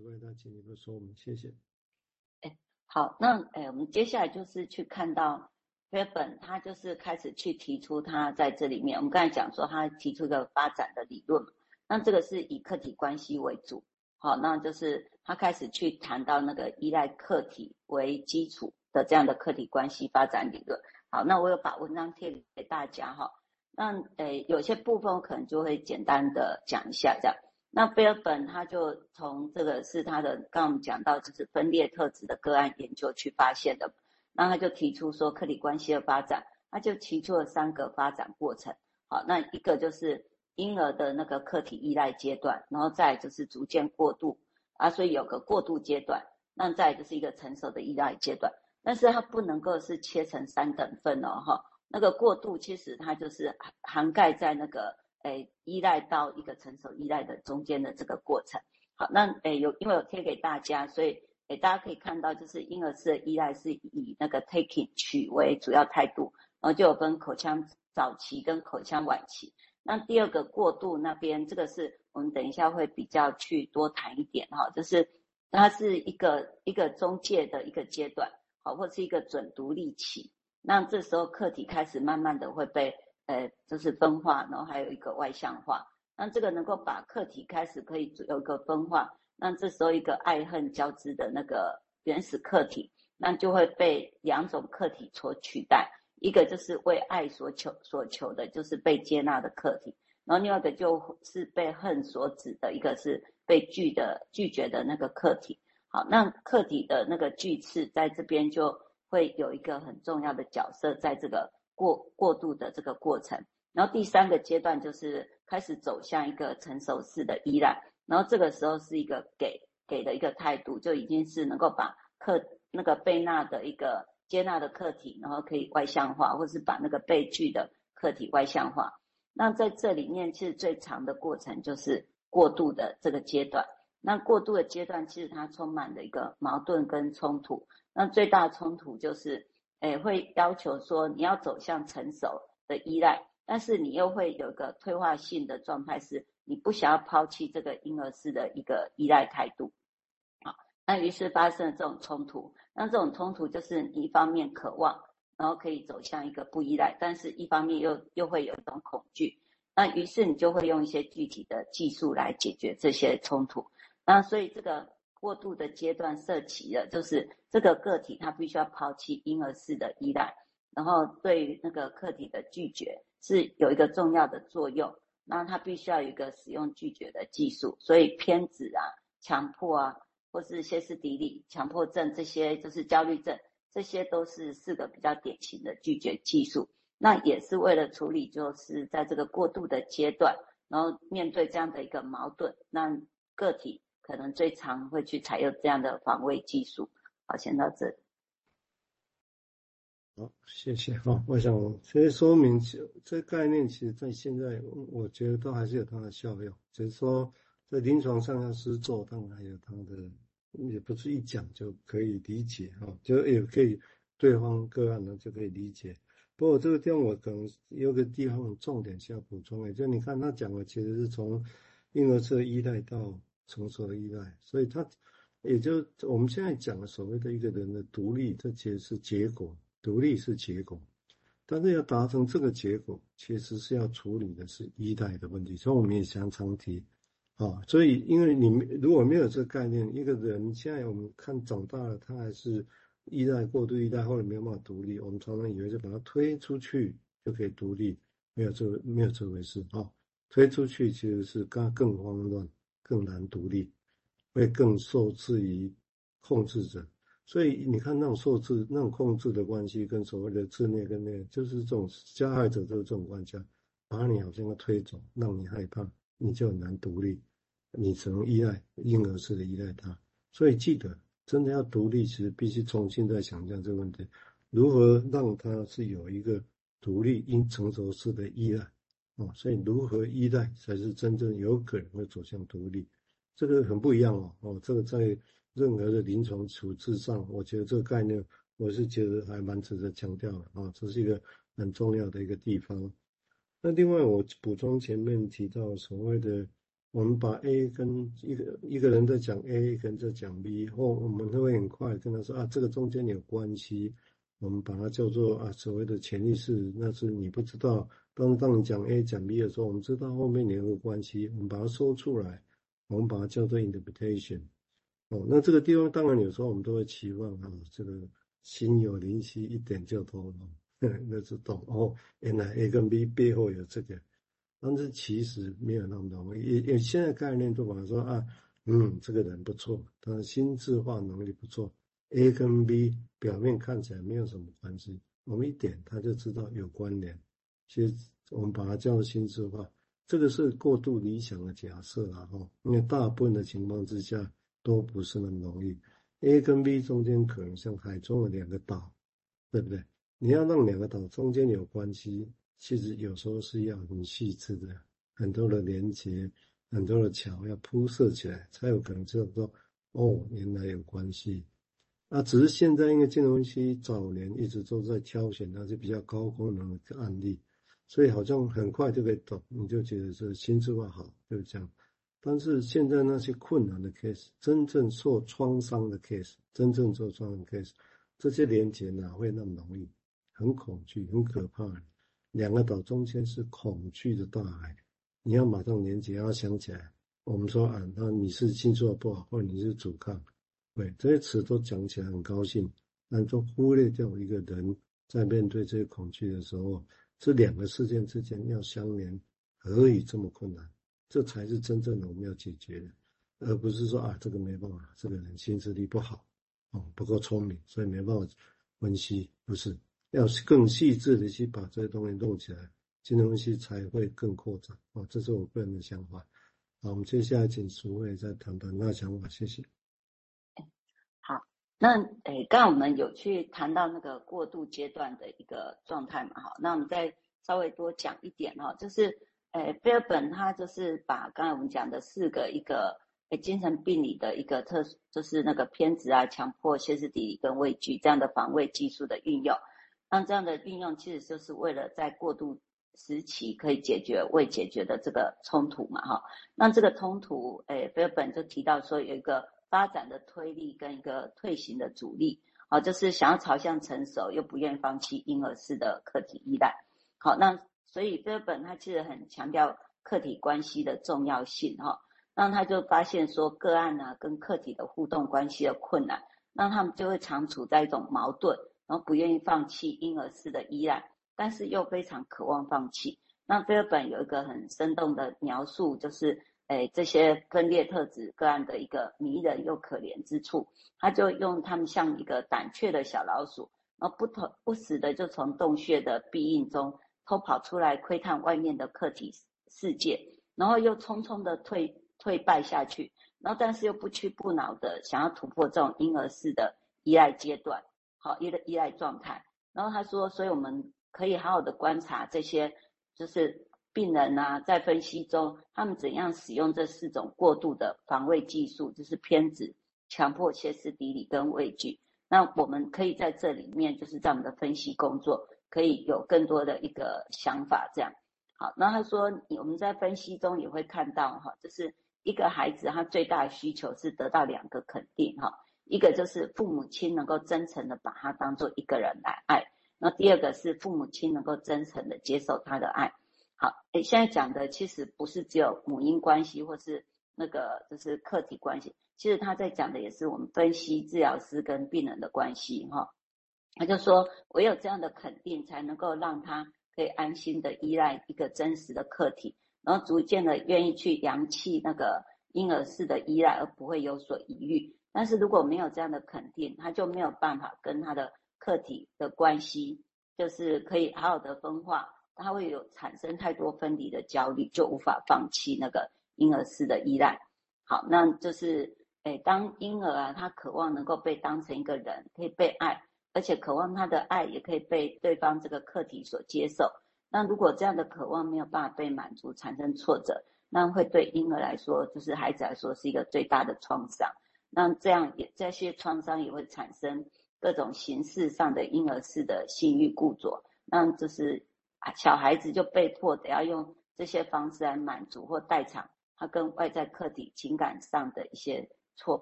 只为他进一步说我们，谢谢。哎，好，那哎，我们接下来就是去看到菲尔本，他就是开始去提出他在这里面，我们刚才讲说他提出一个发展的理论，那这个是以客体关系为主，好，那就是他开始去谈到那个依赖客体为基础的这样的客体关系发展理论。好，那我有把文章贴给大家哈。那诶，有些部分我可能就会简单的讲一下这样。那菲尔本他就从这个是他的，刚刚我们讲到就是分裂特质的个案研究去发现的。那他就提出说，客体关系的发展，他就提出了三个发展过程。好，那一个就是婴儿的那个客体依赖阶段，然后再就是逐渐过渡啊，所以有个过渡阶段。那再就是一个成熟的依赖阶段。但是它不能够是切成三等份哦，哈，那个过渡其实它就是涵盖在那个诶依赖到一个成熟依赖的中间的这个过程。好，那诶有因为有贴给大家，所以诶大家可以看到，就是婴儿式的依赖是以那个 taking 取为主要态度，然后就有分口腔早期跟口腔晚期。那第二个过渡那边，这个是我们等一下会比较去多谈一点哈，就是它是一个一个中介的一个阶段。好，或是一个准独立期，那这时候客体开始慢慢的会被，呃，就是分化，然后还有一个外向化。那这个能够把客体开始可以有一个分化，那这时候一个爱恨交织的那个原始客体，那就会被两种客体所取代，一个就是为爱所求所求的，就是被接纳的客体，然后另外一个就是被恨所指的，一个是被拒的拒绝的那个客体。好，那客体的那个巨刺在这边就会有一个很重要的角色，在这个过过渡的这个过程。然后第三个阶段就是开始走向一个成熟式的依赖，然后这个时候是一个给给的一个态度，就已经是能够把客那个被纳的一个接纳的客体，然后可以外向化，或是把那个被拒的客体外向化。那在这里面，其实最长的过程就是过渡的这个阶段。那过渡的阶段，其实它充满了一个矛盾跟冲突。那最大的冲突就是，诶，会要求说你要走向成熟的依赖，但是你又会有一个退化性的状态，是你不想要抛弃这个婴儿式的一个依赖态度。好，那于是发生了这种冲突。那这种冲突就是你一方面渴望，然后可以走向一个不依赖，但是一方面又又会有一种恐惧。那于是你就会用一些具体的技术来解决这些冲突。那所以这个过渡的阶段涉及了，就是这个个体它必须要抛弃婴儿式的依赖，然后对于那个客体的拒绝是有一个重要的作用。那它必须要有一个使用拒绝的技术，所以偏执啊、强迫啊，或是歇斯底里、强迫症这些，就是焦虑症，这些都是四个比较典型的拒绝技术。那也是为了处理，就是在这个过渡的阶段，然后面对这样的一个矛盾，那个体。可能最常会去采用这样的防卫技术。好，先到这里。好，谢谢哈。我想，所以说明这概念，其实在现在，我觉得都还是有它的效用。只是说，在临床上要实做，当然还有它的，也不是一讲就可以理解哈，就也可以对方个案呢就可以理解。不过这个地方我可能有个地方重点需要补充，也就你看他讲的，其实是从婴儿车依赖到。成熟的依赖，所以他也就我们现在讲的所谓的一个人的独立，这其实是结果，独立是结果，但是要达成这个结果，其实是要处理的是依赖的问题。所以我们也常常提啊，所以因为你如果没有这个概念，一个人现在我们看长大了，他还是依赖过度依赖，或者没有办法独立，我们常常以为就把他推出去就可以独立，没有这没有这回事啊，推出去其实是更更慌乱。更难独立，会更受制于控制者。所以你看，那种受制、那种控制的关系，跟所谓的自虐跟那个，就是这种加害者就是这种关系，把你好像要推走，让你害怕，你就很难独立，你只能依赖婴儿式的依赖他。所以记得，真的要独立，其实必须重新再想象这个问题：如何让他是有一个独立、因成熟式的依赖。哦，所以如何依赖才是真正有可能会走向独立，这个很不一样哦。哦，这个在任何的临床处置上，我觉得这个概念，我是觉得还蛮值得强调的啊，哦，这是一个很重要的一个地方。那另外，我补充前面提到所谓的我们把 A 跟一个一个人在讲 A，一个人在讲 B，或我们会很快跟他说啊，这个中间有关系，我们把它叫做啊所谓的潜意识，那是你不知道。当当你讲 A 讲 B 的时候，我们知道后面有个关系，我们把它说出来，我们把它叫做 interpretation。哦，那这个地方当然有时候我们都会期望啊，这个心有灵犀一点就通了，那就懂哦，原来 A 跟 B 背后有这个。但是其实没有那么容易，也也现在概念都把它说啊，嗯，这个人不错，他的心智化能力不错。A 跟 B 表面看起来没有什么关系，我们一点他就知道有关联。其实我们把它叫做心智化，这个是过度理想的假设啦，哈，因为大部分的情况之下都不是那么容易。A 跟 B 中间可能像海中的两个岛，对不对？你要让两个岛中间有关系。其实有时候是要很细致的，很多的连接，很多的桥要铺设起来，才有可能知道说，哦，原来有关系。那只是现在因为金融分析早年一直都在挑选那些比较高功能的案例，所以好像很快就可以懂，你就觉得这心智化好，就是这样。但是现在那些困难的 case，真正受创伤的 case，真正受创伤的 case，这些连接哪会那么容易？很恐惧，很可怕。两个岛中间是恐惧的大海，你要马上连接，要想起来。我们说啊，那你是心智不好，或者你是阻抗，对，这些词都讲起来很高兴，但都忽略掉一个人在面对这些恐惧的时候，这两个事件之间要相连，何以这么困难？这才是真正的我们要解决的，而不是说啊，这个没办法，这个人心智力不好，哦，不够聪明，所以没办法分析，不是。要更细致的去把这些东西弄起来，金融分析才会更扩展。哦，这是我个人的想法。好，我们接下来请苏慧再谈谈那想法，谢谢。那诶，刚刚我们有去谈到那个过渡阶段的一个状态嘛？哈，那我们再稍微多讲一点哈，就是诶，费尔本他就是把刚才我们讲的四个一个诶精神病理的一个特，就是那个偏执啊、强迫、歇斯底里跟畏惧这样的防卫技术的运用。那这样的运用其实就是为了在过渡时期可以解决未解决的这个冲突嘛，哈。那这个冲突，诶，费尔本就提到说有一个发展的推力跟一个退行的阻力，好，就是想要朝向成熟又不愿意放弃婴儿式的客体依赖。好，那所以菲尔本他其实很强调客体关系的重要性，哈。那他就发现说个案呢跟客体的互动关系的困难，那他们就会常处在一种矛盾。然后不愿意放弃婴儿式的依赖，但是又非常渴望放弃。那菲尔本有一个很生动的描述，就是诶这些分裂特质个案的一个迷人又可怜之处。他就用他们像一个胆怯的小老鼠，然后不同不时的就从洞穴的壁印中偷跑出来窥探外面的客体世界，然后又匆匆的退退败下去，然后但是又不屈不挠的想要突破这种婴儿式的依赖阶段。好，依赖依赖状态。然后他说，所以我们可以好好的观察这些，就是病人啊，在分析中，他们怎样使用这四种过度的防卫技术，就是偏执、强迫、歇斯底里跟畏惧。那我们可以在这里面，就是在我们的分析工作，可以有更多的一个想法。这样，好。然后他说，我们在分析中也会看到，哈，就是一个孩子他最大的需求是得到两个肯定，哈。一个就是父母亲能够真诚的把他当做一个人来爱，那第二个是父母亲能够真诚的接受他的爱。好，诶，现在讲的其实不是只有母婴关系或是那个就是客体关系，其实他在讲的也是我们分析治疗师跟病人的关系哈。他就说，唯有这样的肯定，才能够让他可以安心的依赖一个真实的客体，然后逐渐的愿意去扬弃那个婴儿式的依赖，而不会有所疑虑。但是如果没有这样的肯定，他就没有办法跟他的客体的关系，就是可以好好的分化，他会有产生太多分离的焦虑，就无法放弃那个婴儿式的依赖。好，那就是，诶，当婴儿啊，他渴望能够被当成一个人，可以被爱，而且渴望他的爱也可以被对方这个客体所接受。那如果这样的渴望没有办法被满足，产生挫折，那会对婴儿来说，就是孩子来说，是一个最大的创伤。那这样也这些创伤也会产生各种形式上的婴儿式的性欲固着，那就是小孩子就被迫得要用这些方式来满足或代偿他跟外在客体情感上的一些挫